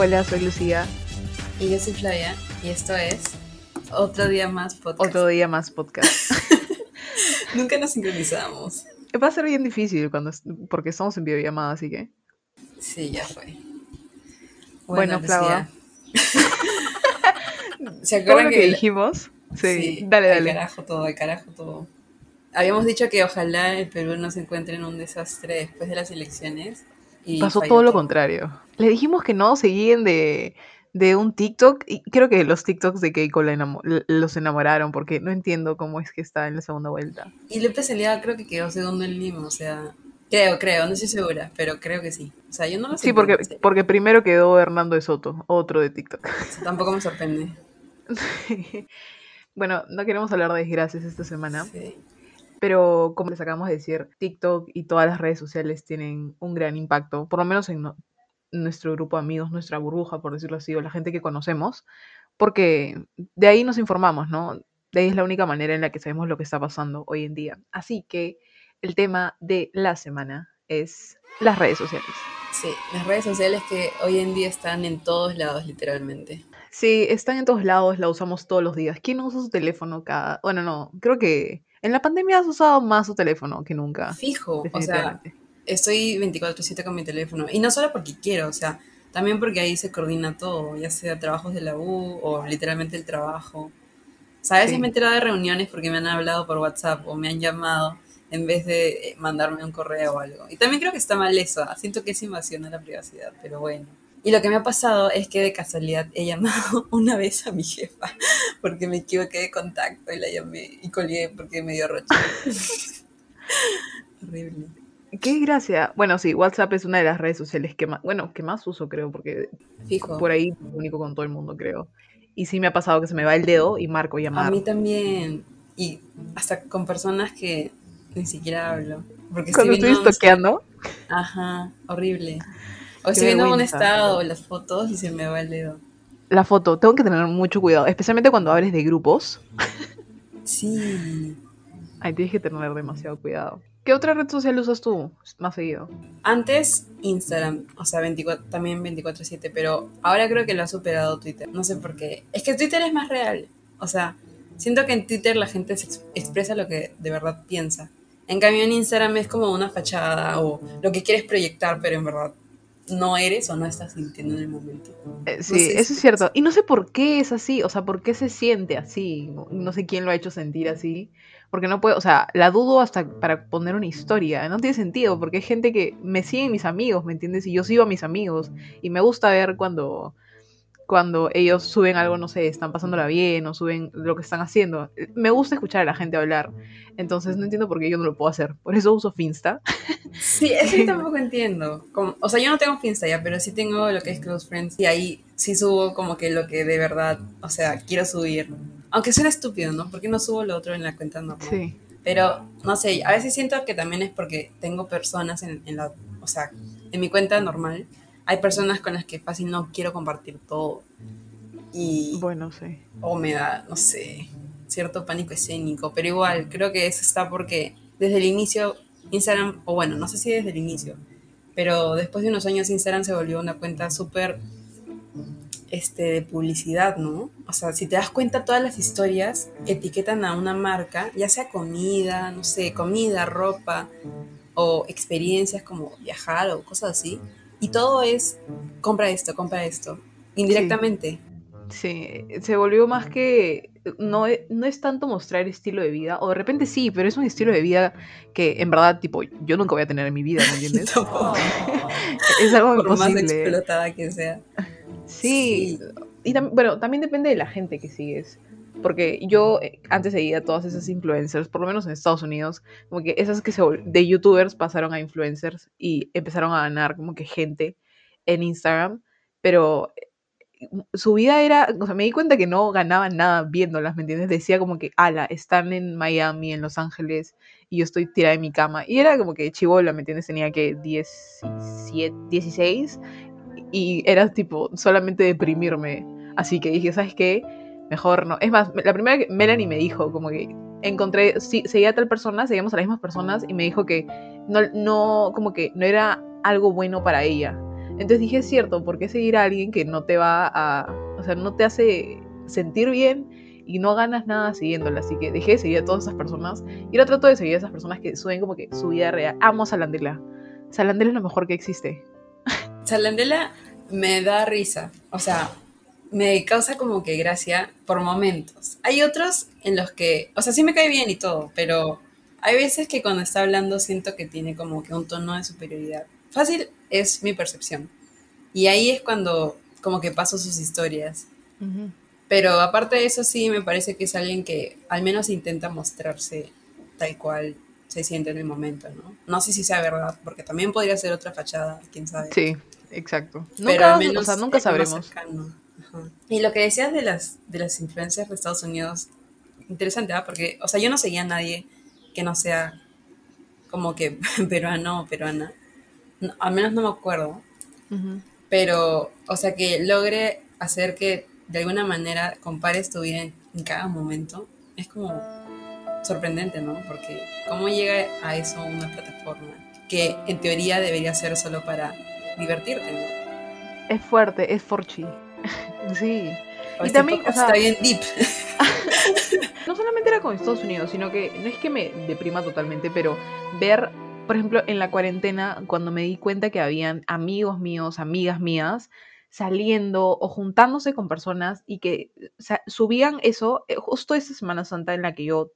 Hola, soy Lucía. Y yo soy Flavia. Y esto es Otro Día Más Podcast. Otro día más podcast. Nunca nos sincronizamos. Va a ser bien difícil cuando porque estamos en videollamada, así que. Sí, ya fue. Bueno, Flava. ¿Se ¿Todo acuerdan lo que, dijimos? Sí, dale, al dale. carajo todo, al carajo todo. Habíamos dicho que ojalá el Perú no se encuentre en un desastre después de las elecciones. Y Pasó todo lo contrario. Le dijimos que no se guíen de, de un TikTok y creo que los TikToks de Keiko la enamo- l- los enamoraron porque no entiendo cómo es que está en la segunda vuelta. Y López Aliaga creo que quedó segundo en Lima, o sea, creo, creo, no estoy segura, pero creo que sí. O sea, yo no lo sé. Sí, porque, porque primero quedó Hernando de Soto, otro de TikTok. o sea, tampoco me sorprende. bueno, no queremos hablar de desgracias esta semana, Sí. Pero como les acabamos de decir, TikTok y todas las redes sociales tienen un gran impacto, por lo menos en no- nuestro grupo de amigos, nuestra burbuja, por decirlo así, o la gente que conocemos, porque de ahí nos informamos, ¿no? De ahí es la única manera en la que sabemos lo que está pasando hoy en día. Así que el tema de la semana es las redes sociales. Sí, las redes sociales que hoy en día están en todos lados, literalmente. Sí, están en todos lados, la usamos todos los días. ¿Quién no usa su teléfono cada...? Bueno, no, creo que en la pandemia has usado más su teléfono que nunca. Fijo, o sea, estoy 24/7 con mi teléfono. Y no solo porque quiero, o sea, también porque ahí se coordina todo, ya sea trabajos de la U o literalmente el trabajo. O sea, a veces Sí. me he enterado de reuniones porque me han hablado por WhatsApp o me han llamado en vez de eh, mandarme un correo o algo. Y también creo que está mal eso, ah, siento que es invasión a la privacidad, pero bueno. Y lo que me ha pasado es que de casualidad he llamado una vez a mi jefa porque me equivoqué de contacto y la llamé y colgué porque me dio roche. Horrible. Qué gracia. Bueno, sí, WhatsApp es una de las redes sociales que más, bueno, que más uso, creo, porque Fijo. por ahí único con todo el mundo, creo. Y sí me ha pasado que se me va el dedo y marco A llamar. mí también. Y hasta con personas que ni siquiera hablo. Porque Cuando estoy estoy toqueando, Ajá, horrible. O estoy viendo un estado las fotos y se me va el dedo. la foto, tengo que tener mucho cuidado, especialmente cuando abres de grupos. Sí. Ahí tienes que tener demasiado cuidado. ¿Qué otra red social usas tú más seguido? Antes Instagram, o sea, 24, también 24/7, pero ahora creo que lo ha superado Twitter. No sé por qué. Es que Twitter es más real. O sea, siento que en Twitter la gente se expresa lo que de verdad piensa. En cambio en Instagram es como una fachada o lo que quieres proyectar, pero en verdad no eres o no estás sintiendo en el momento. Eh, sí, sé eso si- es cierto. Y no sé por qué es así, o sea, por qué se siente así. No, no sé quién lo ha hecho sentir así. Porque no puedo, o sea, la dudo hasta para poner una historia. No tiene sentido, porque hay gente que me siguen mis amigos, ¿me entiendes? Y yo sigo a mis amigos. Y me gusta ver cuando, cuando ellos suben algo, no sé, están pasándola bien o suben lo que están haciendo. Me gusta escuchar a la gente hablar. Entonces no entiendo por qué yo no lo puedo hacer. Por eso uso Finsta. Sí, eso yo tampoco entiendo. Como- o sea, yo no tengo Finsta ya, pero sí tengo lo que es Close Friends y ahí sí subo como que lo que de verdad, o sea, quiero subir. Aunque suena estúpido, ¿no? Porque no subo lo otro en la cuenta normal. Sí. Pero, no sé, a veces siento que también es porque tengo personas en, en la, o sea, en mi cuenta normal, hay personas con las que fácil no quiero compartir todo. Y, Bueno, sí. o me da, no sé, cierto pánico escénico, pero igual, creo que eso está porque desde el inicio Instagram, o bueno, no sé si desde el inicio, pero después de unos años Instagram se volvió una cuenta súper este, de publicidad, ¿no? O sea, si te das cuenta, todas las historias etiquetan a una marca, ya sea comida, no sé, comida, ropa, o experiencias como viajar o cosas así, y todo es compra esto, compra esto, indirectamente. Sí, se volvió más que no es, no es tanto mostrar estilo de vida, o de repente sí, pero es un estilo de vida que en verdad, tipo, yo nunca voy a tener en mi vida, ¿me entiendes? Es algo por más explotada que sea. Sí, y tam- bueno, también depende de la gente que sigues. Porque yo eh, antes seguía todas esas influencers, por lo menos en Estados Unidos, como que esas que se de youtubers pasaron a influencers y empezaron a ganar como que gente en Instagram, pero eh, su vida era, o sea, me di cuenta que no ganaban nada viéndolas, ¿me entiendes? Decía como que, ala, están en Miami, en Los Ángeles, y yo estoy tirada en mi cama. Y era como que chivola, ¿me entiendes? Tenía que 17, 16, y era tipo solamente deprimirme. Así que dije, ¿sabes qué? Mejor no. Es más, la primera que Melanie me dijo, como que encontré, sí, seguía a tal persona, seguíamos a las mismas personas, y me dijo que no, no, como que no era algo bueno para ella. Entonces dije, es cierto, ¿por qué seguir a alguien que no te va a, o sea, no te hace sentir bien y no ganas nada siguiéndola? Así que dejé de seguir a todas esas personas y ahora trato de seguir a esas personas que suben como que su vida real. Amo a Salandela. Salandela es lo mejor que existe. Salandela me da risa, o sea, me causa como que gracia por momentos. Hay otros en los que, o sea, sí me cae bien y todo, pero hay veces que cuando está hablando siento que tiene como que un tono de superioridad. Fácil es mi percepción. Y ahí es cuando como que paso sus historias. Pero aparte de eso sí me parece que es alguien que al menos intenta mostrarse tal cual se siente en el momento, ¿no? No sé si sea verdad, porque también podría ser otra fachada, quién sabe. Sí, exacto. Pero al menos nunca sabremos. Y lo que decías de las, de las influencias de Estados Unidos, interesante, ¿ah? Porque, o sea, yo no seguía a nadie que no sea como que peruano o peruana. al menos no me acuerdo. Pero, o sea, que logre hacer que de alguna manera compares tu vida en, cada momento, es como sorprendente, ¿no? Porque cómo llega a eso una plataforma que en teoría debería ser solo para divertirte, ¿no? Es fuerte, es forchi. sí. y también está bien deep. no solamente era con Estados Unidos, sino que no es que me deprima totalmente, pero ver, por ejemplo, en la cuarentena, cuando me di cuenta que habían amigos míos, amigas mías, saliendo o juntándose con personas y que subían eso eh, justo esa Semana Santa en la que yo,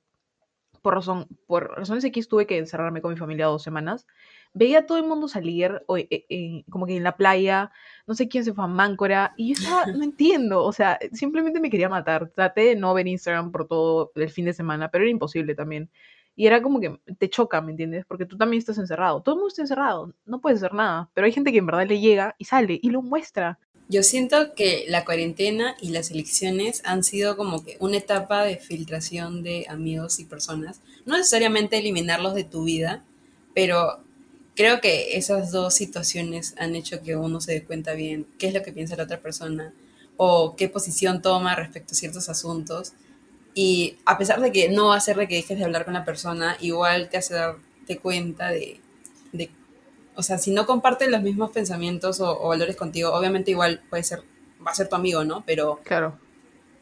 por, razón, por razones X, tuve que encerrarme con mi familia dos semanas veía a todo el mundo salir, o, eh, eh, como que en la playa, no sé quién se fue a Máncora, y yo estaba, no entiendo, o sea, simplemente me quería matar. Traté de no ver Instagram por todo el fin de semana, pero era imposible también. Y era como que te choca, ¿me entiendes? Porque tú también estás encerrado. Todo el mundo está encerrado, no puedes hacer nada. Pero hay gente que en verdad le llega y sale y lo muestra. Yo siento que la cuarentena y las elecciones han sido como que una etapa de filtración de amigos y personas. No necesariamente eliminarlos de tu vida, pero creo que esas dos situaciones han hecho que uno se dé cuenta bien qué es lo que piensa la otra persona o qué posición toma respecto a ciertos asuntos. Y a pesar de que no va a hacer de que dejes de hablar con la persona, igual te hace darte cuenta de, de o sea, si no comparten los mismos pensamientos o, valores contigo, obviamente igual puede ser, va a ser tu amigo, ¿no? Pero claro.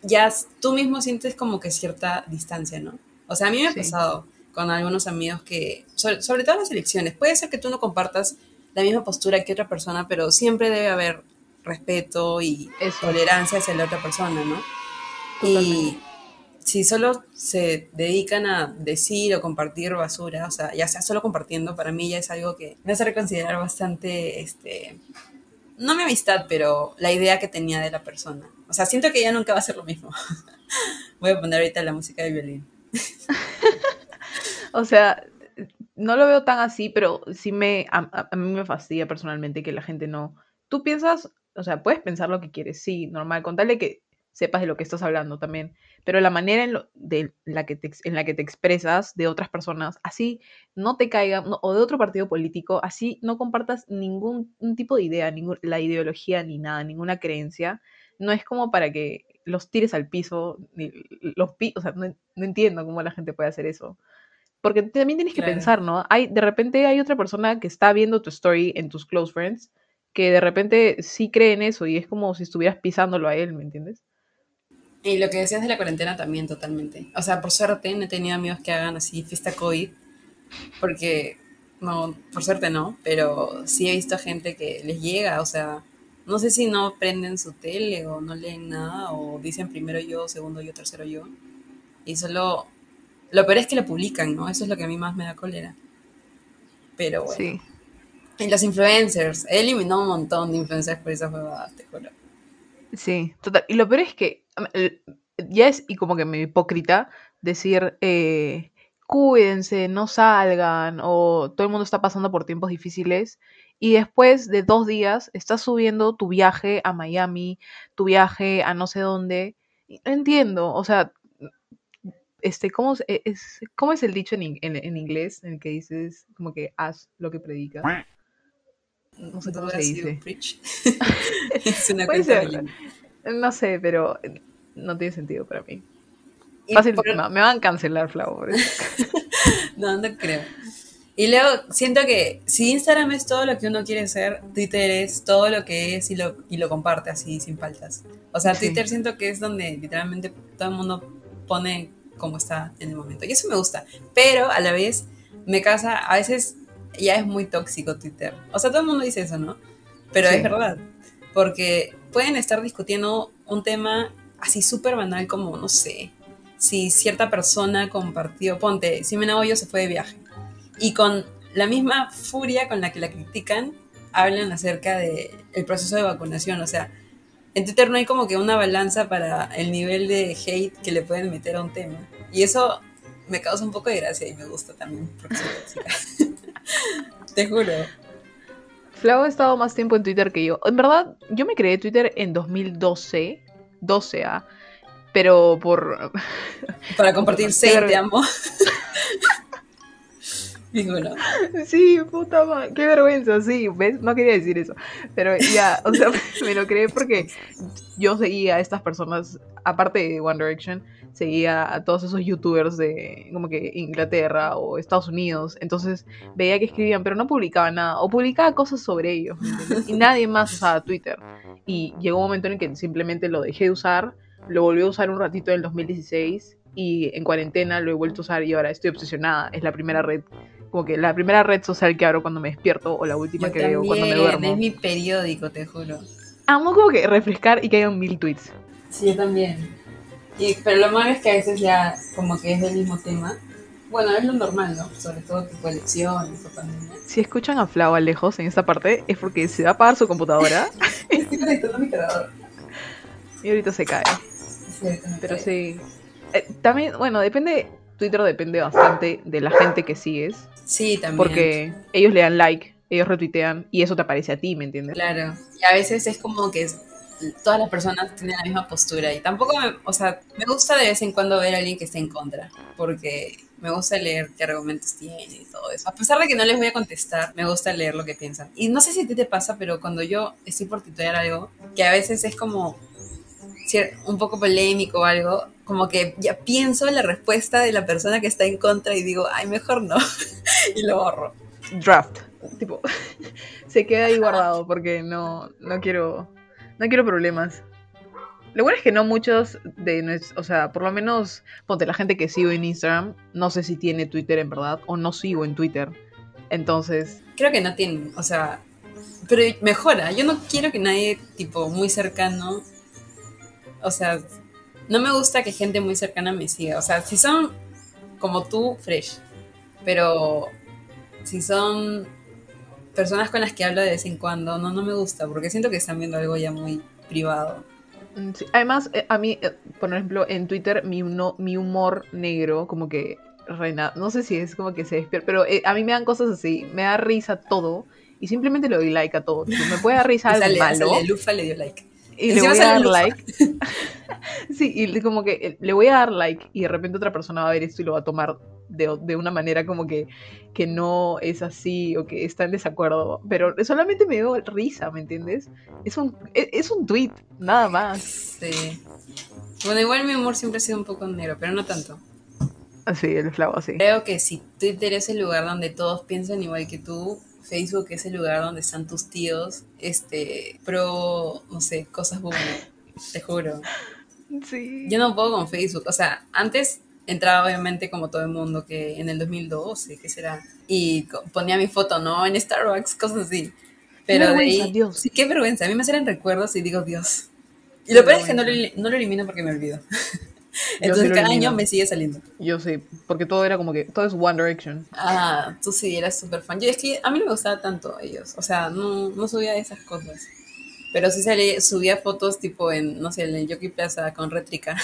ya tú mismo sientes como que cierta distancia, ¿no? O sea, a mí me ha pasado con algunos amigos que, sobre, todo las elecciones, puede ser que tú no compartas la misma postura que otra persona, pero siempre debe haber respeto y tolerancia hacia la otra persona, ¿no? Y si solo se dedican a decir o compartir basura, o sea, ya sea solo compartiendo, para mí ya es algo que me hace reconsiderar bastante, este, no mi amistad, pero la idea que tenía de la persona. O sea, siento que ya nunca va a ser lo mismo. Voy a poner ahorita la música de violín. O sea, no lo veo tan así, pero sí me, a, mí me fastidia personalmente que la gente no... Tú piensas, o sea, puedes pensar lo que quieres, sí, normal, contarle que sepas de lo que estás hablando también, pero la manera en, de la que te, en la que te expresas de otras personas, así no te caiga, o de otro partido político, así no compartas ningún tipo de idea, ningún, la ideología ni nada, ninguna creencia, no es como para que los tires al piso, ni los o sea, no, no entiendo cómo la gente puede hacer eso. Porque también tienes que pensar, ¿no? Hay, de repente hay otra persona que está viendo tu story en tus close friends que de repente sí cree en eso y es como si estuvieras pisándolo a él, ¿me entiendes? Y lo que decías de la cuarentena también, totalmente. O sea, por suerte no he tenido amigos que hagan así fiesta COVID, porque, no, por suerte no, pero sí he visto gente que les llega, o sea, no sé si no prenden su tele o no leen nada, o dicen primero yo, segundo yo, tercero yo, y solo lo peor es que lo publican, ¿no? Eso es lo que a mí más me da cólera. Pero bueno. Sí. Y los influencers. He eliminado un montón de influencers por esas huevadas, te juro. Sí, total. Y lo peor es que ya es y como que me hipócrita decir, eh, cuídense, no salgan, o todo el mundo está pasando por tiempos difíciles. Y después de dos días estás subiendo tu viaje a Miami, tu viaje a no sé dónde. No entiendo, o sea, este, ¿cómo e, es, ¿cómo es el dicho en, en, inglés en el que dices como que haz lo que predicas? No sé cómo se dice. es una cosa No sé, pero no tiene sentido para mí. Fácil, me van a cancelar, Flau. no, no creo. Y luego siento que si Instagram es todo lo que uno quiere ser, Twitter es todo lo que es y lo, y lo comparte así sin faltas. O sea, Sí. Twitter siento que es donde literalmente todo el mundo pone como está en el momento. Y eso me gusta. Pero a la vez me casa, a veces ya es muy tóxico Twitter. O sea, todo el mundo dice eso, ¿no? Pero Sí. es verdad. Porque pueden estar discutiendo un tema así súper banal como, no sé, si cierta persona compartió, ponte, Simena Hoyo se fue de viaje. Y con la misma furia con la que la critican, hablan acerca del proceso de vacunación. O sea, en Twitter no hay como que una balanza para el nivel de hate que le pueden meter a un tema. Y eso me causa un poco de gracia y me gusta también. Te juro. Flau ha estado más tiempo en Twitter que yo. En verdad, yo me creé Twitter en 2012, 12 a pero por Para compartir seis, te amo. Sí, puta madre, qué vergüenza, sí, ¿ves? No quería decir eso, pero ya, o sea, me lo creé porque yo seguía a estas personas, aparte de One Direction, seguía a todos esos youtubers de como que Inglaterra o Estados Unidos, entonces veía que escribían, pero no publicaba nada, o publicaba cosas sobre ellos. Y nadie más usaba Twitter. Y llegó un momento en el que simplemente lo dejé de usar, lo volví a usar un ratito en el 2016 y en cuarentena lo he vuelto a usar y ahora estoy obsesionada, es la primera red como que la primera red social que abro cuando me despierto o la última yo que veo cuando me también, es duermo. mi periódico, te juro. Amo como que refrescar y que hayan mil tweets. Sí, yo también. Y, pero lo malo es que a veces ya como que es del mismo tema. Bueno, es lo normal, ¿no? Sobre todo tipo elecciones o pandemia. Si escuchan a Flau a lejos en esta parte es porque se va a apagar su computadora Estoy conectando mi cargador. y ahorita se cae. Sí, ahorita Pero cae. sí. Eh, también, bueno, depende, Twitter depende bastante de la gente que sigues, Sí, también. porque ellos le dan like, ellos retuitean y eso te aparece a ti, ¿me entiendes? Claro. Y a veces es como que todas las personas tienen la misma postura. Y tampoco, me, o sea, me gusta de vez en cuando ver a alguien que esté en contra. Porque me gusta leer qué argumentos tiene y todo eso. A pesar de que no les voy a contestar, me gusta leer lo que piensan. Y no sé si a ti te pasa, pero cuando yo estoy por titular algo, que a veces es como un poco polémico o algo, como que ya pienso en la respuesta de la persona que está en contra y digo, ay, mejor no. y lo borro. Draft. Tipo, se queda ahí guardado porque no, no quiero, no quiero problemas. Lo bueno es que no muchos de nues- o sea, por lo menos, ponte la gente que sigo en Instagram, no sé si tiene Twitter en verdad o no sigo en Twitter. Entonces, Creo que no tienen, o sea, pero mejora. Yo no quiero que nadie, tipo, muy cercano, o sea, no me gusta que gente muy cercana me siga. O sea, si son como tú, fresh, pero si son personas con las que hablo de vez en cuando, no, no me gusta, porque siento que están viendo algo ya muy privado. mm, sí. además, eh, a mí, eh, por ejemplo, en Twitter, mi, humor negro, como que reina, no sé si es como que se despierta, pero eh, a mí me dan cosas así, me da risa todo. Y simplemente le doy like a todo. Me puede dar risa algo sale, malo. sale, Lufa le dio like. Y le voy a dar like. sí, y como que eh, le voy a dar like y de repente otra persona va a ver esto y lo va a tomar de, de una manera como que, que no es así o que está en desacuerdo. Pero solamente me dio risa, ¿me entiendes? Es un, es, es un tweet, nada más. Sí. Bueno, igual mi humor siempre ha sido un poco negro, pero no tanto. Así, el flavo así. Creo que si Twitter es el lugar donde todos piensan igual que tú, Facebook es el lugar donde están tus tíos, este, pro, no sé, cosas boomer, te juro. Sí. Yo no puedo con Facebook, o sea, antes entraba obviamente como todo el mundo, que en el 2012, ¿qué será? Y ponía mi foto, ¿no? En Starbucks, cosas así. Pero de vergüenza, ahí, Dios. sí, qué vergüenza, a mí me salen recuerdos y digo, Dios. Y lo peor es que no lo, no lo elimino porque me olvido. Entonces cada año me sigue saliendo. Yo sí, porque todo era como que, todo es One Direction. Ah, tú sí eras súper fan. Yo es que a mí no me gustaba tanto ellos. O sea, no, no subía esas cosas. Pero sí salía, subía fotos tipo en, no sé, en el Jockey Plaza con rétrica.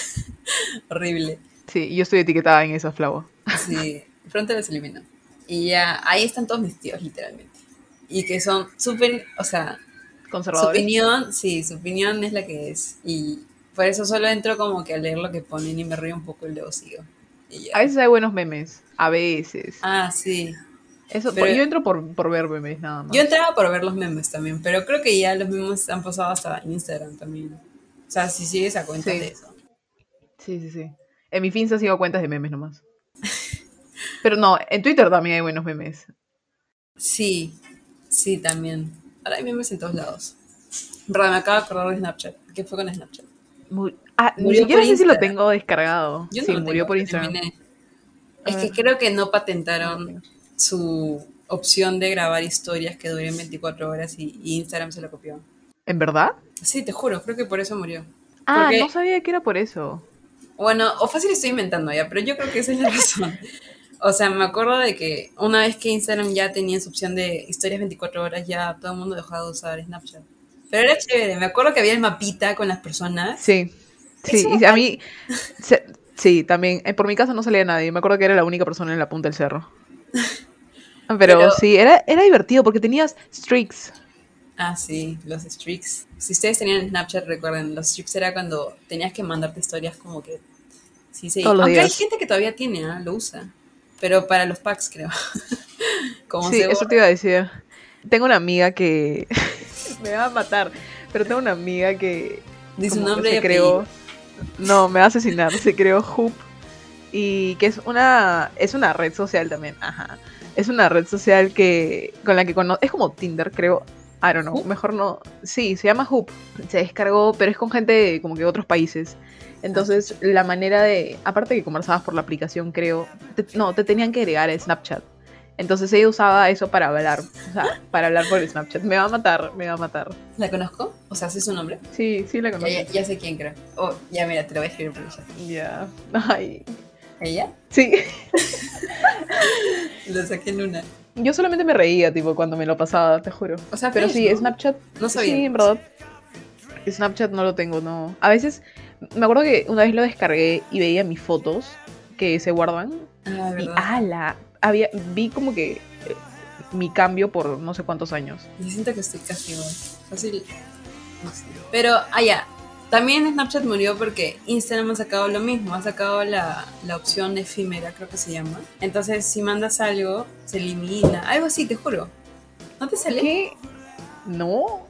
Horrible. Sí, yo estoy etiquetada en esa flavo. Sí, pronto los elimino. Y ya, ahí están todos mis tíos, literalmente. Y que son súper, o sea, su Conservadores. opinión, sí, su opinión es la que es. Y por eso solo entro como que a leer lo que ponen y me río un poco y luego sigo. Y. A veces hay buenos memes, a veces. Ah, sí. Eso, Pero- yo entro por, por ver memes nada más. Yo entraba por ver los memes también, pero creo que ya los memes han pasado hasta Instagram también. O sea, si sigues a cuenta Sí. de eso. Sí, sí, sí. En mi Finsta sigo cuentas de memes nomás. Pero no, en Twitter también hay buenos memes. Sí, sí, también. Ahora hay memes en todos lados. Verdad, me acabo de acordar de Snapchat. ¿Qué fue con Snapchat? Ah, Murió siquiera por sé si lo tengo descargado. Yo no sí, lo murió tengo, por Instagram. terminé. Es que creo que no patentaron su opción de grabar historias que duren 24 horas y, y Instagram se lo copió. ¿En verdad? Sí, te juro, creo que por eso murió. Ah, Porque- no sabía que era por eso. Bueno, o fácil estoy inventando ya, pero yo creo que esa es la razón. O sea, me acuerdo de que una vez que Instagram ya tenía su opción de historias 24 horas, ya todo el mundo dejó de usar Snapchat. Pero era chévere, me acuerdo que había el mapita con las personas. Sí. Sí, y a mí. se- sí, también. eh, Por mi casa no salía nadie. Me acuerdo que era la única persona en la punta del cerro. Pero, Pero- sí, era, era divertido porque tenías streaks. Ah, sí, los streaks. Si ustedes tenían Snapchat, recuerden, los streaks era cuando tenías que mandarte historias como que... Sí, sí. Todos Aunque hay gente que todavía tiene, ¿ah? lo usa. Pero para los packs, creo. como Sí, se eso te iba a decir. Tengo una amiga que. me va a matar. Pero tengo una amiga que. Dice un nombre se creó. No, me va a asesinar. Se creó Hoop. Y que es una. Es una red social también. Ajá. Es una red social que. Con la que cono Es como Tinder, creo. I don't know. Mejor no. Sí, se llama Hoop. Se descargó, pero es con gente de como que de otros países. Entonces, la manera de. Aparte que conversabas por la aplicación, creo. te- no, te tenían que agregar a Snapchat. Entonces ella usaba eso para hablar. O sea, para hablar por Snapchat. Me va a matar, me va a matar. ¿La conozco? O sea, ¿sé su nombre? Sí, sí la conozco. ya, ya sé quién creo. Oh, ya mira, te lo voy a escribir por el chat. Ya. Ay. ¿Ella? Sí. Lo saqué en una. Yo solamente me reía, tipo, cuando me lo pasaba, te juro. O sea, Pero sí, ¿no? Snapchat. No sabía. Sí, en verdad. Snapchat no lo tengo, no. A veces, me acuerdo que una vez lo descargué y veía mis fotos que se guardan. Ah, Y ala, había, vi como que eh, mi cambio por no sé cuántos años. Yo siento que estoy casi igual. Fácil. No sé. Pero, ah, ya. También Snapchat murió porque Instagram ha sacado lo mismo. Ha sacado la, la opción efímera, creo que se llama. Entonces, si mandas algo, se elimina. Algo así, te juro. ¿No te sale? ¿Qué? ¿No?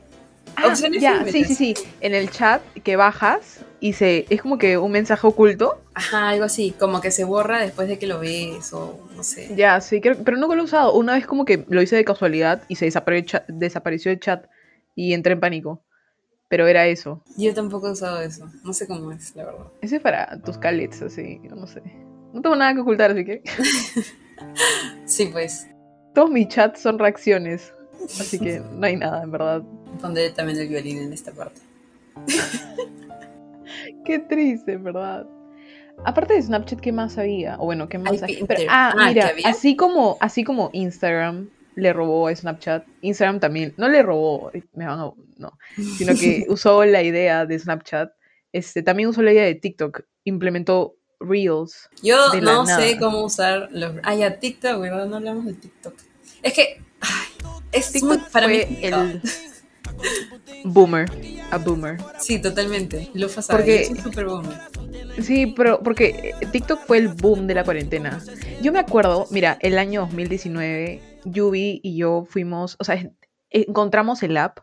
Ah, Opciones ya, sí, sí, sí. En el chat que bajas y se es como que un mensaje oculto. Ajá, algo así. Como que se borra después de que lo ves o no sé. Ya, sí, creo, pero nunca lo he usado. Una vez como que lo hice de casualidad y se desapareció, desapareció el chat y entré en pánico. Pero era eso. Yo tampoco he usado eso. No sé cómo es, la verdad. Ese es para tus calets, así, no sé. No tengo nada que ocultar, así que Sí, pues. todos mis chats son reacciones. Así que no hay nada, en verdad. Pondré también el violín en esta parte. Qué triste, verdad. Aparte de Snapchat, ¿qué más había? O bueno, ¿qué más? Pinterest. Pero- ah, Ah, mira, ¿que había? así como, así como Instagram le robó a Snapchat, Instagram también, no le robó, me van a, no, sino que usó la idea de Snapchat, este, también usó la idea de TikTok, implementó Reels. Yo no sé cómo usar los. Ah, ya, TikTok, ¿verdad? No hablamos de TikTok. Es que. Ay, es muy TikTok para mí. el boomer, a boomer. Sí, totalmente. Lo sabe. Porque- Es un super boomer. Sí, pero porque eh, TikTok fue el boom de la cuarentena. Yo me acuerdo, mira, el año 2019, Yubi y yo fuimos, o sea, en- encontramos el app,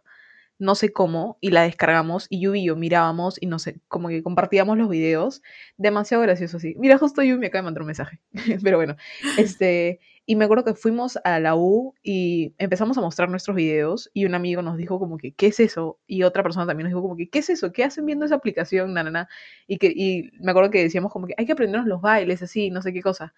no sé cómo, y la descargamos, y Yubi y yo mirábamos y no sé, como que compartíamos los videos. Demasiado gracioso, sí. Mira, justo Yubi me acaba de mandar un mensaje. pero bueno, este, y me acuerdo que fuimos a la U y empezamos a mostrar nuestros videos, y un amigo nos dijo como que, ¿qué es eso? Y otra persona también nos dijo como que, ¿qué es eso? ¿Qué hacen viendo esa aplicación? Na, na, na. Y, que, y me acuerdo que decíamos como que hay que aprendernos los bailes, así, no sé qué cosa.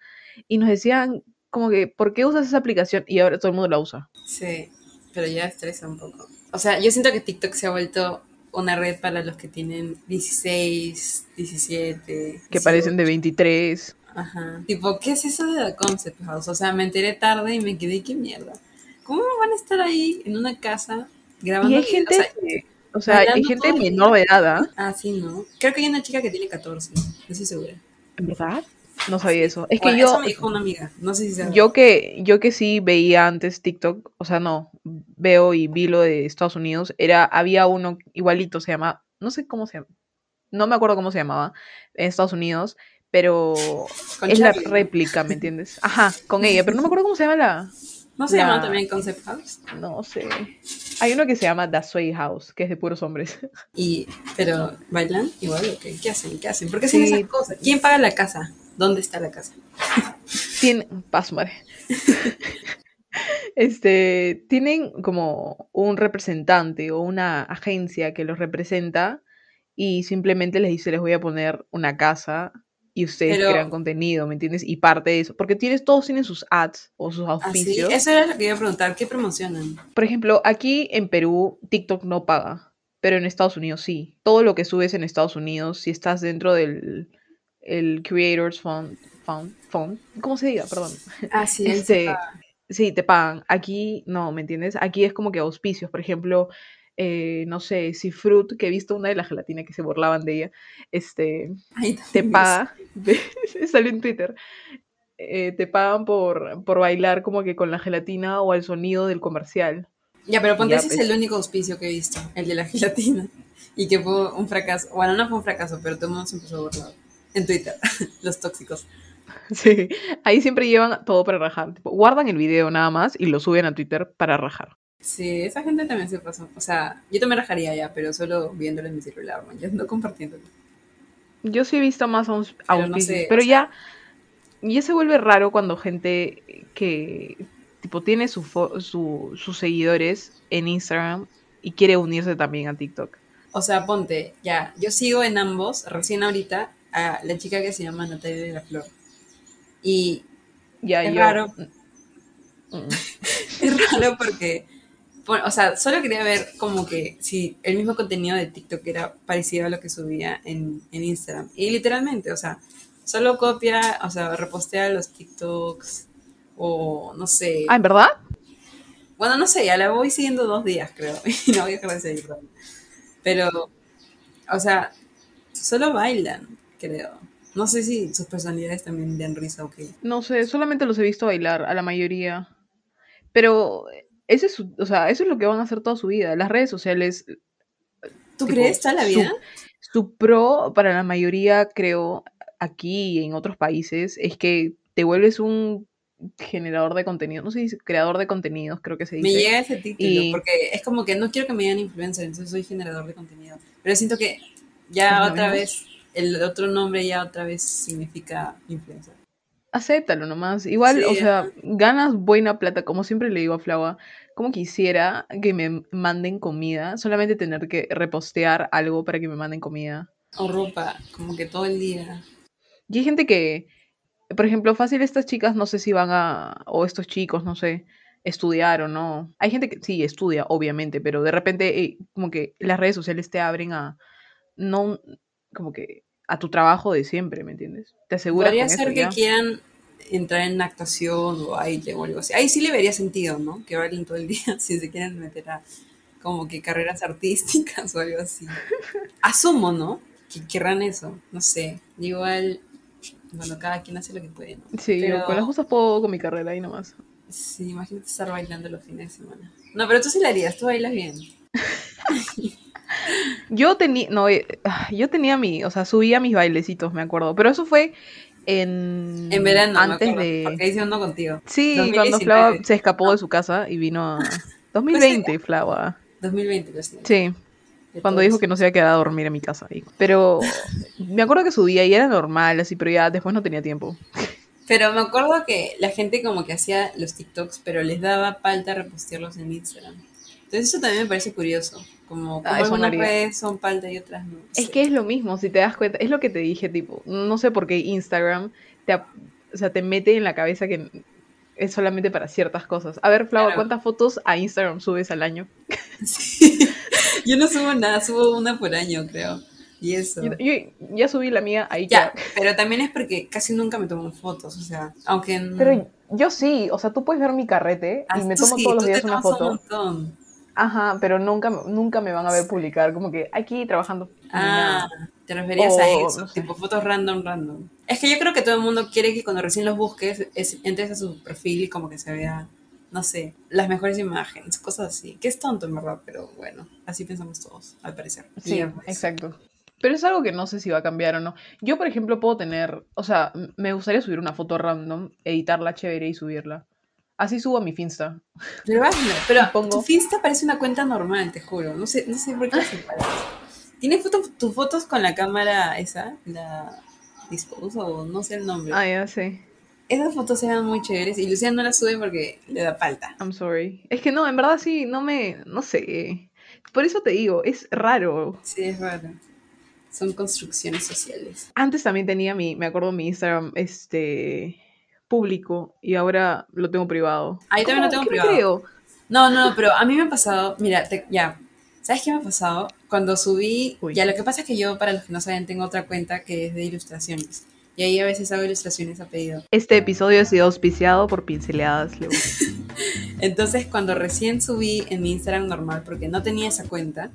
Y nos decían como que, ¿por qué usas esa aplicación? Y ahora todo el mundo la usa. Sí, pero ya estresa un poco. O sea, yo siento que TikTok se ha vuelto una red para los que tienen 16, 17. Que 18. parecen de 23. Ajá. Tipo, ¿qué es eso de The Concept House? O sea, me enteré tarde y me quedé, ¿qué mierda? ¿Cómo van a estar ahí en una casa grabando? Y hay gente, O sea, que- o sea, hay gente todo el día. menor de edad, ¿ah? ah, sí, ¿no? Creo que hay una chica que tiene 14, no estoy segura. ¿En verdad? No sabía eso. Es que Bueno, yo, Eso me dijo una amiga, no sé si se yo que, yo que sí veía antes TikTok, o sea, no, veo y vi lo de Estados Unidos, era, había uno igualito, se llama, no sé cómo se llama, no me acuerdo cómo se llamaba, en Estados Unidos, pero Con es Charlie. la réplica, ¿me entiendes? Ajá, con ella, pero no me acuerdo cómo se llama la, ¿No se la- llama también Concept House? no sé. Hay uno que se llama The Sway House, que es de puros hombres. Y, pero, ¿bailan igual o qué? ¿Qué hacen? ¿Qué hacen? ¿Por qué hacen Sí. esas cosas? ¿Quién paga la casa? ¿Dónde está la casa? Tiene, madre. este, tienen como un representante o una agencia que los representa y simplemente les dice, les voy a poner una casa y ustedes Pero- crean contenido, ¿me entiendes? Y parte de eso, porque tienes, todos tienen sus ads o sus Así, auspicios. eso era lo que iba a preguntar, ¿qué promocionan? Por ejemplo, aquí en Perú, TikTok no paga, pero en Estados Unidos sí. Todo lo que subes en Estados Unidos, si estás dentro del el Creators Fund, Fund, Fund, ¿cómo se diga? Perdón. Ah, sí, Este, sí, te pagan. Aquí no, ¿me entiendes? Aquí es como que auspicios. Por ejemplo, eh, no sé, si Fruit, que he visto una de la gelatina que se burlaban de ella, este, te paga, sale en Twitter, eh, te pagan por, por bailar como que con la gelatina o al sonido del comercial. Ya, pero ponte Ya, ese es pues. el único auspicio que he visto, el de la gelatina. Y que fue un fracaso. Bueno, no fue un fracaso, pero todo el mundo se empezó a burlar. En Twitter, los tóxicos. Sí, ahí siempre llevan todo para rajar. Tipo, guardan el video nada más y lo suben a Twitter para rajar. Sí, esa gente también se pasó. O sea, yo también rajaría ya, pero solo viéndolo en mi celular, man, ya no compartiéndolo. Yo sí he visto más aus- Pero no auspicios, sé, pero o sea- ya, ya se vuelve raro cuando gente que tipo tiene su fo- su- sus seguidores en Instagram y quiere unirse también a TikTok. O sea, ponte, ya, yo sigo en ambos, recién ahorita, a la chica que se llama Natalia de la Flor. Y Ya Es yo- raro. Mm, es raro porque, o sea, solo quería ver como que si el mismo contenido de TikTok era parecido a lo que subía en, en Instagram. Y literalmente, o sea, solo copia, o sea, repostea los TikToks o no sé. Ah, ¿en verdad? Bueno, no sé, ya la voy siguiendo dos días, creo. Y no voy a dejar de seguir. Pero, o sea, solo bailan, creo. No sé si sus personalidades también dan risa o qué. No sé, solamente los he visto bailar a la mayoría. Pero ese es su- o sea, eso es lo que van a hacer toda su vida. Las redes sociales, ¿Tú Tipo, crees toda la vida? su pro para la mayoría, creo, aquí y en otros países, es que te vuelves un generador de contenido. No sé si creador de contenidos, creo que se Me dice. llega ese título, Y- porque es como que no quiero que me digan influencer, entonces soy generador de contenido. Pero siento que ya ¿Es lo otra vez, el otro nombre ya otra vez significa influencer. Acéptalo nomás. Igual, Sí, o sea, ganas buena plata, como siempre le digo a Flava, como quisiera que me manden comida, solamente tener que repostear algo para que me manden comida. O ropa, como que todo el día. Y hay gente que, por ejemplo, fácil estas chicas no sé si van a, o estos chicos, no sé, estudiar o no. Hay gente que sí estudia, obviamente, pero de repente eh, como que las redes sociales te abren a, no, como que a tu trabajo de siempre, ¿me entiendes? Te aseguras Podría ser eso que ya. quieran entrar en actuación o baile o algo así. Ahí sí le vería sentido, ¿no? Que bailen todo el día si se quieren meter a como que carreras artísticas o algo así. Asumo, ¿no? Que querrán eso, no sé. Igual, bueno, cada quien hace lo que puede, ¿no? Sí, Pero- con las cosas puedo con mi carrera ahí nomás. Sí, imagínate estar bailando los fines de semana. No, pero tú sí la harías, tú bailas bien. Yo tenía, no, eh, ah, yo tenía mi, o sea, subía mis bailecitos, me acuerdo, pero eso fue en, En verano, antes acuerdo, de, porque hice uno contigo. sí, cuando 2019. Flava se escapó de su casa y vino a 2020, Flava, 2020, lo sé. sí, De cuando dijo que no se iba a quedar a dormir en mi casa, pero me acuerdo que subía y era normal, así, pero ya después no tenía tiempo. Pero me acuerdo que la gente como que hacía los TikToks, pero les daba falta repostearlos en Instagram. Entonces eso también me parece curioso. Como, como Ah, no algunas redes son falta y otras no. Es que es lo mismo, si te das cuenta, es lo que te dije, tipo, no sé por qué Instagram te, o sea, te mete en la cabeza que es solamente para ciertas cosas. A ver, Claro. ¿cuántas fotos a Instagram subes al año? Sí. Yo no subo nada, subo una por año, creo. Y eso. Yo, yo ya subí la mía ahí Ya, pero también es porque casi nunca me tomo fotos, o sea, aunque... en- Pero yo sí, o sea, tú puedes ver mi carrete Ah, y me tomo sí, todos los días una un foto. montón. Ajá, pero nunca, nunca me van a ver publicar, como que aquí trabajando. Ah, te referías a O, eso, no sé. tipo fotos random, random. Es que yo creo que todo el mundo quiere que cuando recién los busques, es- entres a su perfil y como que se vea, no sé, las mejores imágenes, cosas así. Que es tonto en verdad, pero bueno, así pensamos todos, al parecer. Sí, pues. exacto. Pero es algo que no sé si va a cambiar o no. Yo, por ejemplo, puedo tener, o sea, me gustaría subir una foto random, editarla chévere y subirla. Así subo a mi Finsta. Pero pero Pongo- tu Finsta parece una cuenta normal, te juro. No sé, no sé por qué se parece. ¿Tienes fotos, tus fotos con la cámara esa? La Dispose o no sé el nombre. Ah, ya sé. esas fotos eran muy chéveres y Luciana no las sube porque le da falta. I'm sorry. Es que no, en verdad sí, no me, no sé. Por eso te digo, es raro. Sí, es raro. Son construcciones sociales. Antes también tenía mi, me acuerdo mi Instagram, este, público y ahora lo tengo privado. Ahí también lo tengo ¿Qué privado. creo? No, no, pero a mí me ha pasado, mira, te- ya, ¿sabes qué me ha pasado? Cuando subí, Uy. ya lo que pasa es que yo, para los que no saben, tengo otra cuenta que es de ilustraciones. Y ahí a veces hago ilustraciones a pedido. Este episodio ha sido auspiciado por Pinceleadas Leo. Entonces, cuando recién subí en mi Instagram normal, porque no tenía esa cuenta,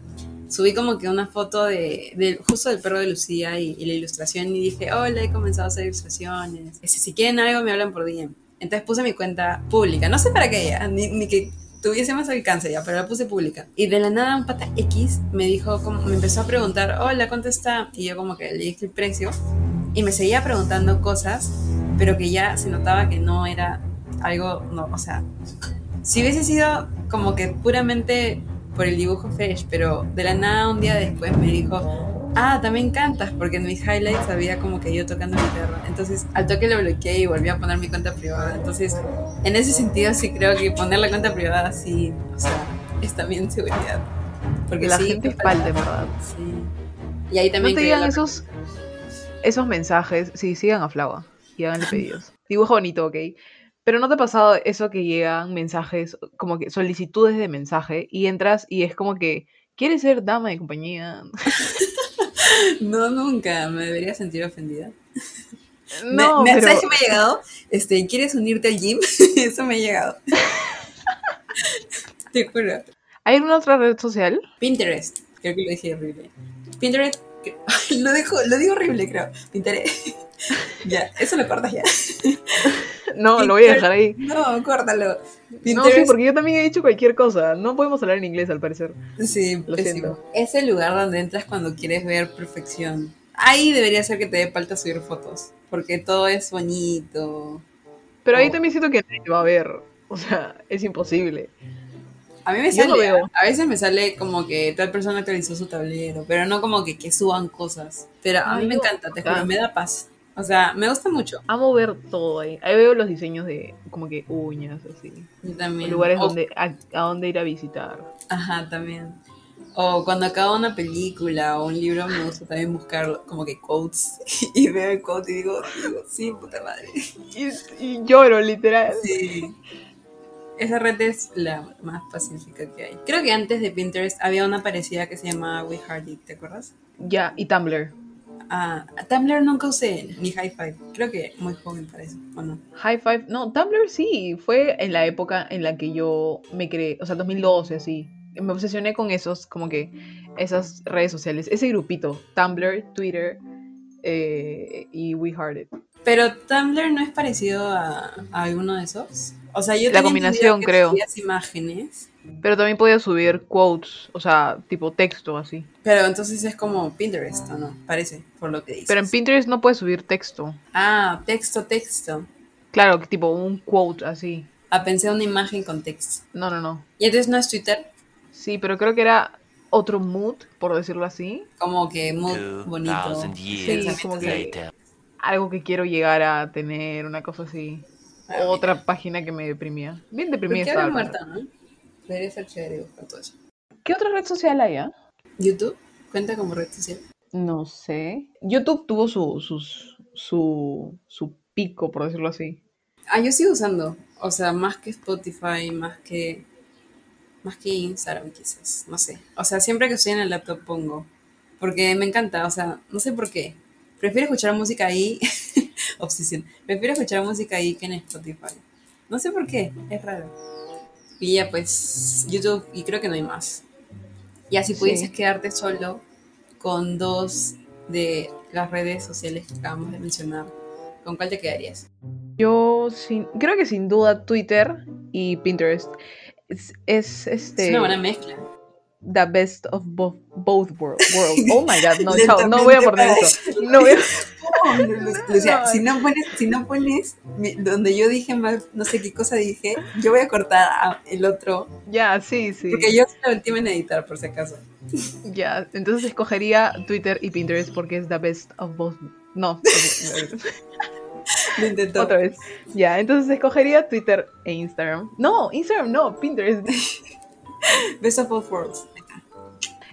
subí como que una foto de, justo del perro de Lucía y, la ilustración y dije, hola, he comenzado a hacer ilustraciones. Este, Si quieren algo, me hablan por DM. Entonces puse mi cuenta pública. No sé para qué, ya, ni, ni que tuviese más alcance ya, pero la puse pública. Y de la nada un pata X me dijo, como, me empezó a preguntar, hola, ¿cuánto está? Y yo como que le dije el precio. Y me seguía preguntando cosas, pero que ya se notaba que no era algo, no, o sea, si hubiese sido como que puramente por el dibujo fresh, pero de la nada un día después me dijo, ah, también cantas, porque en mis highlights había como que yo tocando guitarra. Entonces al toque lo bloqueé y volví a poner mi cuenta privada. Entonces, en ese sentido sí creo que poner la cuenta privada sí, o sea, es también seguridad. Porque la sí, gente es total- falta, en verdad. Sí. Y ahí también No te digan esos, esos mensajes. Sí, sigan a Flagua y háganle pedidos. Dibujo bonito, ok. Pero ¿no te ha pasado eso que llegan mensajes, como que solicitudes de mensaje y entras y es como que, ¿quieres ser dama de compañía? No, nunca, me debería sentir ofendida. No, me, me- pero... ¿Sabes qué me ha llegado? Este, ¿quieres unirte al gym? Eso me ha llegado. Te juro. ¿Hay alguna otra red social? Pinterest. Creo que lo dije horrible. Pinterest. Lo, dejo, lo digo horrible, creo. Pinterest. ya, eso lo cortas ya. No, lo voy a dejar ahí. No, córtalo. No, sí, Pinterest. porque yo también he dicho cualquier cosa. No podemos hablar en inglés, al parecer. Sí, Lo pésimo. siento. Es el lugar donde entras cuando quieres ver perfección. Ahí debería ser que te dé falta subir fotos. Porque todo es bonito. Pero ahí Oh. también siento que nadie va a ver. O sea, es imposible. A mí me sale, veo. a veces me sale como que tal persona actualizó su tablero, pero no como que, que suban cosas. Pero a Ay, mí me encanta, te juro, me da paz. O sea, me gusta mucho. Amo ver todo ahí. Ahí veo los diseños de como que uñas, así. Yo también. Lugares O- donde, a, a donde ir a visitar. Ajá, también. O cuando acabo una película o un libro, me gusta también buscar como que quotes. Y veo el quote y digo, digo sí, puta madre. Y, y lloro, literal. Sí. Esa red es la más pacífica que hay. Creo que antes de Pinterest había una parecida que se llamaba We Heart It, ¿te acuerdas? Ya, y Tumblr. Ah, Tumblr nunca usé, ni High Five. Creo que muy joven para eso, ¿o no? High Five. No, Tumblr sí. Fue en la época en la que yo me creé. O sea, 2012, así. Me obsesioné con esos, como que, esas redes sociales. Ese grupito. Tumblr, Twitter eh, y We Heart It. Pero Tumblr no es parecido a, a alguno de esos. O sea, yo La combinación, que creo. subías imágenes, Pero también podía subir quotes, o sea, tipo texto, así. pero entonces es como Pinterest, ¿o no? Parece, por lo que dices. Pero en Pinterest no puedes subir texto. Ah, texto, texto. Claro, tipo un quote así. Ah, pensé una imagen con texto. No, no, no. Y entonces no es Twitter, Sí, pero creo que era otro mood, por decirlo así. como que muy bonito. 2000 years Sí, como que- later. Algo que quiero llegar a tener, una cosa así. Ah, Otra página que me deprimía. Bien ¿Por deprimida estaba. muerta, no? Debería ser chévere buscar todo eso. ¿Qué otra red social hay, ah? ¿YouTube? ¿Cuenta como red social? No sé. YouTube tuvo su, sus, su, su pico, por decirlo así. Ah, yo sigo usando. O sea, más que Spotify, más que. Más que Instagram, quizás. No sé. O sea, siempre que estoy en el laptop pongo. Porque me encanta. O sea, no sé por qué. Prefiero escuchar música ahí. Obsesión. Prefiero escuchar música ahí que en Spotify. No sé por qué. Es raro. Y ya, pues. YouTube. Y creo que no hay más. Ya, si Sí. pudieses quedarte solo con dos de las redes sociales que acabamos de mencionar, ¿con cuál te quedarías? Yo sin, creo que sin duda Twitter y Pinterest es, es, este Es una buena mezcla. The best of both, both world, worlds. Oh my god, no, chao, no voy a poner eso. No voy a- O sea, No. si no pones, si no pones mi- donde yo dije más, no sé qué cosa dije, yo voy a cortar a- el otro, Ya, sí, sí. porque yo soy la última en editar, por si acaso. Ya, entonces escogería Twitter y Pinterest porque es the best of both. No. Lo intentó. Otra vez. Ya, entonces escogería Twitter e Instagram. No, Instagram no, Pinterest. Best of both worlds.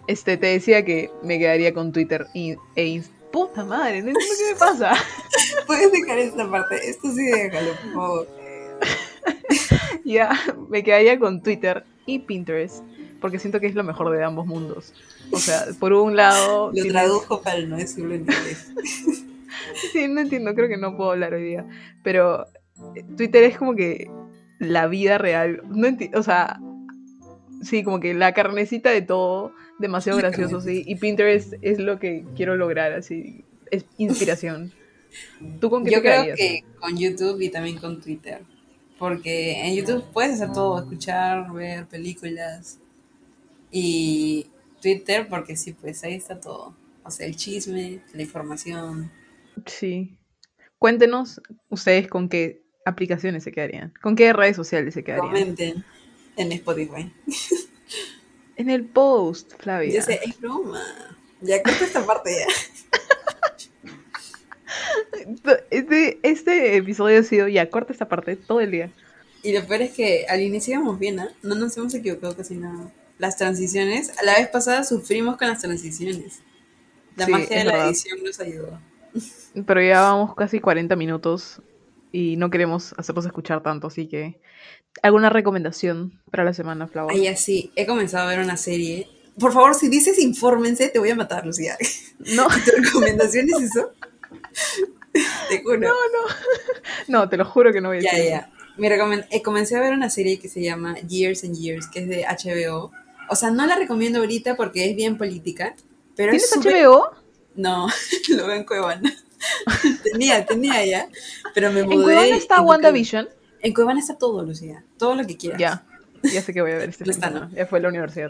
Este, te decía que me quedaría con Twitter y- e Instagram. Puta madre, no entiendo qué me pasa. Puedes dejar esta parte. Esto sí déjalo, por favor. Ya, me quedaría con Twitter y Pinterest, porque siento que es lo mejor de ambos mundos. O sea, por un lado... Lo tradujo para no decirlo en inglés. Sí, no entiendo, creo que no puedo hablar hoy día. Pero eh, Twitter es como que la vida real. No enti- o sea, sí, como que la carnecita de todo, demasiado gracioso, sí. Y Pinterest es lo que quiero lograr, así. Es inspiración. ¿Tú con qué Yo te creo quedarías? que con YouTube y también con Twitter. Porque en YouTube puedes hacer todo, escuchar, ver películas. Y Twitter, porque sí, pues ahí está todo. O sea, el chisme, la información. Sí. Cuéntenos ustedes con qué aplicaciones se quedarían. ¿Con qué redes sociales se quedarían? Comenten en Spotify. En el post, Flavia. Yo sé, es broma. Ya corta esta parte ya. Este, este episodio ha sido, ya, corta esta parte todo el día. Y lo peor es que al inicio íbamos bien, ¿ah? No nos hemos equivocado casi nada. Las transiciones, a la vez pasada sufrimos con las transiciones. La Sí, magia de la verdad. edición nos ayudó. Pero ya vamos casi 40 minutos y no queremos hacerlos escuchar tanto, así que ¿alguna recomendación para la semana, Flau? Ay, así, he comenzado a ver una serie. Por favor, si dices infórmense, te voy a matar, Lucía. No, ¿Tu recomendación es eso? Te juro. no, te lo juro que no voy a ya, decir. ya. Mi recomen- eh, comencé a ver una serie que se llama Years and Years, que es de HBO. O sea, no la recomiendo ahorita porque es bien política. Pero es ¿Tienes súper- HBO? No, lo veo en Cuevana. tenía, tenía ya. Pero me mudé. ¿En Cuevana está no WandaVision? En Cuevana está todo, Lucía. Todo lo que quieras. Ya, ya sé que voy a ver este está. Ya fue a la universidad.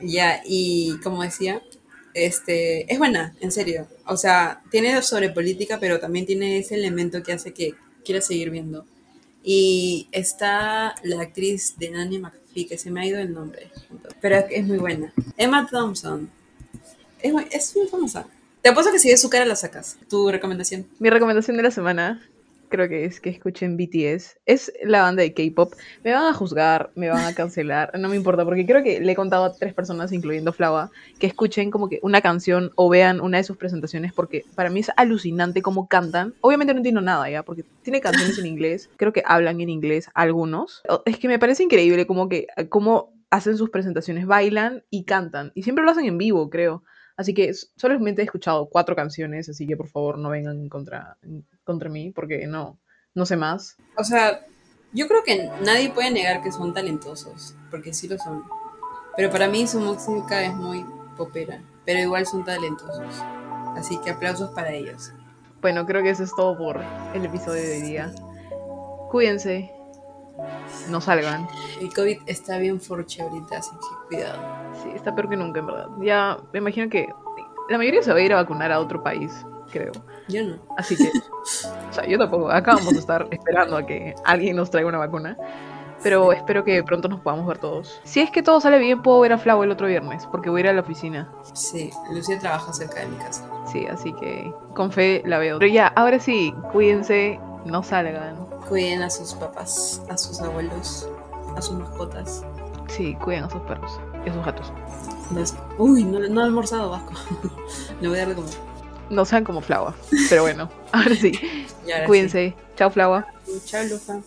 Ya, y como decía, este, es buena, en serio. O sea, tiene sobre política, pero también tiene ese elemento que hace que quieras seguir viendo. Y está la actriz de Nanny McPhee, que se me ha ido el nombre, pero es- es muy buena. Emma Thompson. Es, muy- es muy famosa. Te apuesto que si ves su cara la sacas. Tu recomendación. Mi recomendación de la semana creo que es que escuchen BTS. Es la banda de K-pop. Me van a juzgar, me van a cancelar, no me importa, porque creo que le he contado a tres personas, incluyendo Flava, que escuchen como que una canción o vean una de sus presentaciones, porque para mí es alucinante cómo cantan. Obviamente no entiendo nada ya, porque tiene canciones en inglés, creo que hablan en inglés algunos. Es que me parece increíble como que cómo hacen sus presentaciones, bailan y cantan. Y siempre lo hacen en vivo, creo. Así que solamente he escuchado cuatro canciones, así que por favor no vengan contra, contra mí, porque no, no sé más. O sea, yo creo que nadie puede negar que son talentosos, porque sí lo son. Pero para mí su música es muy popera, pero igual son talentosos. Así que aplausos para ellos. Bueno, creo que eso es todo por el episodio de hoy día. Cuídense, no salgan. El COVID está bien forche ahorita, así que cuidado. Sí, está peor que nunca, en verdad. Ya me imagino que la mayoría se va a ir a vacunar a otro país, creo. Yo no. Así que, o sea, yo tampoco. Acá vamos a estar esperando a que alguien nos traiga una vacuna. Pero espero que pronto nos podamos ver todos. Si es que todo sale bien, puedo ver a Flau el otro viernes, porque voy a ir a la oficina. Sí, Lucía trabaja cerca de mi casa. Sí, así que con fe la veo. Pero ya, ahora sí, cuídense, no salgan. Cuiden a sus papás, a sus abuelos, a sus mascotas. Sí, cuiden a sus perros y a sus gatos. Los- Uy, no, no he almorzado, Vasco. Le voy a dar de comer. No sean como Flava. Pero bueno, ahora sí, ahora sí. cuídense. Chao, Flava. Chao, Lufa.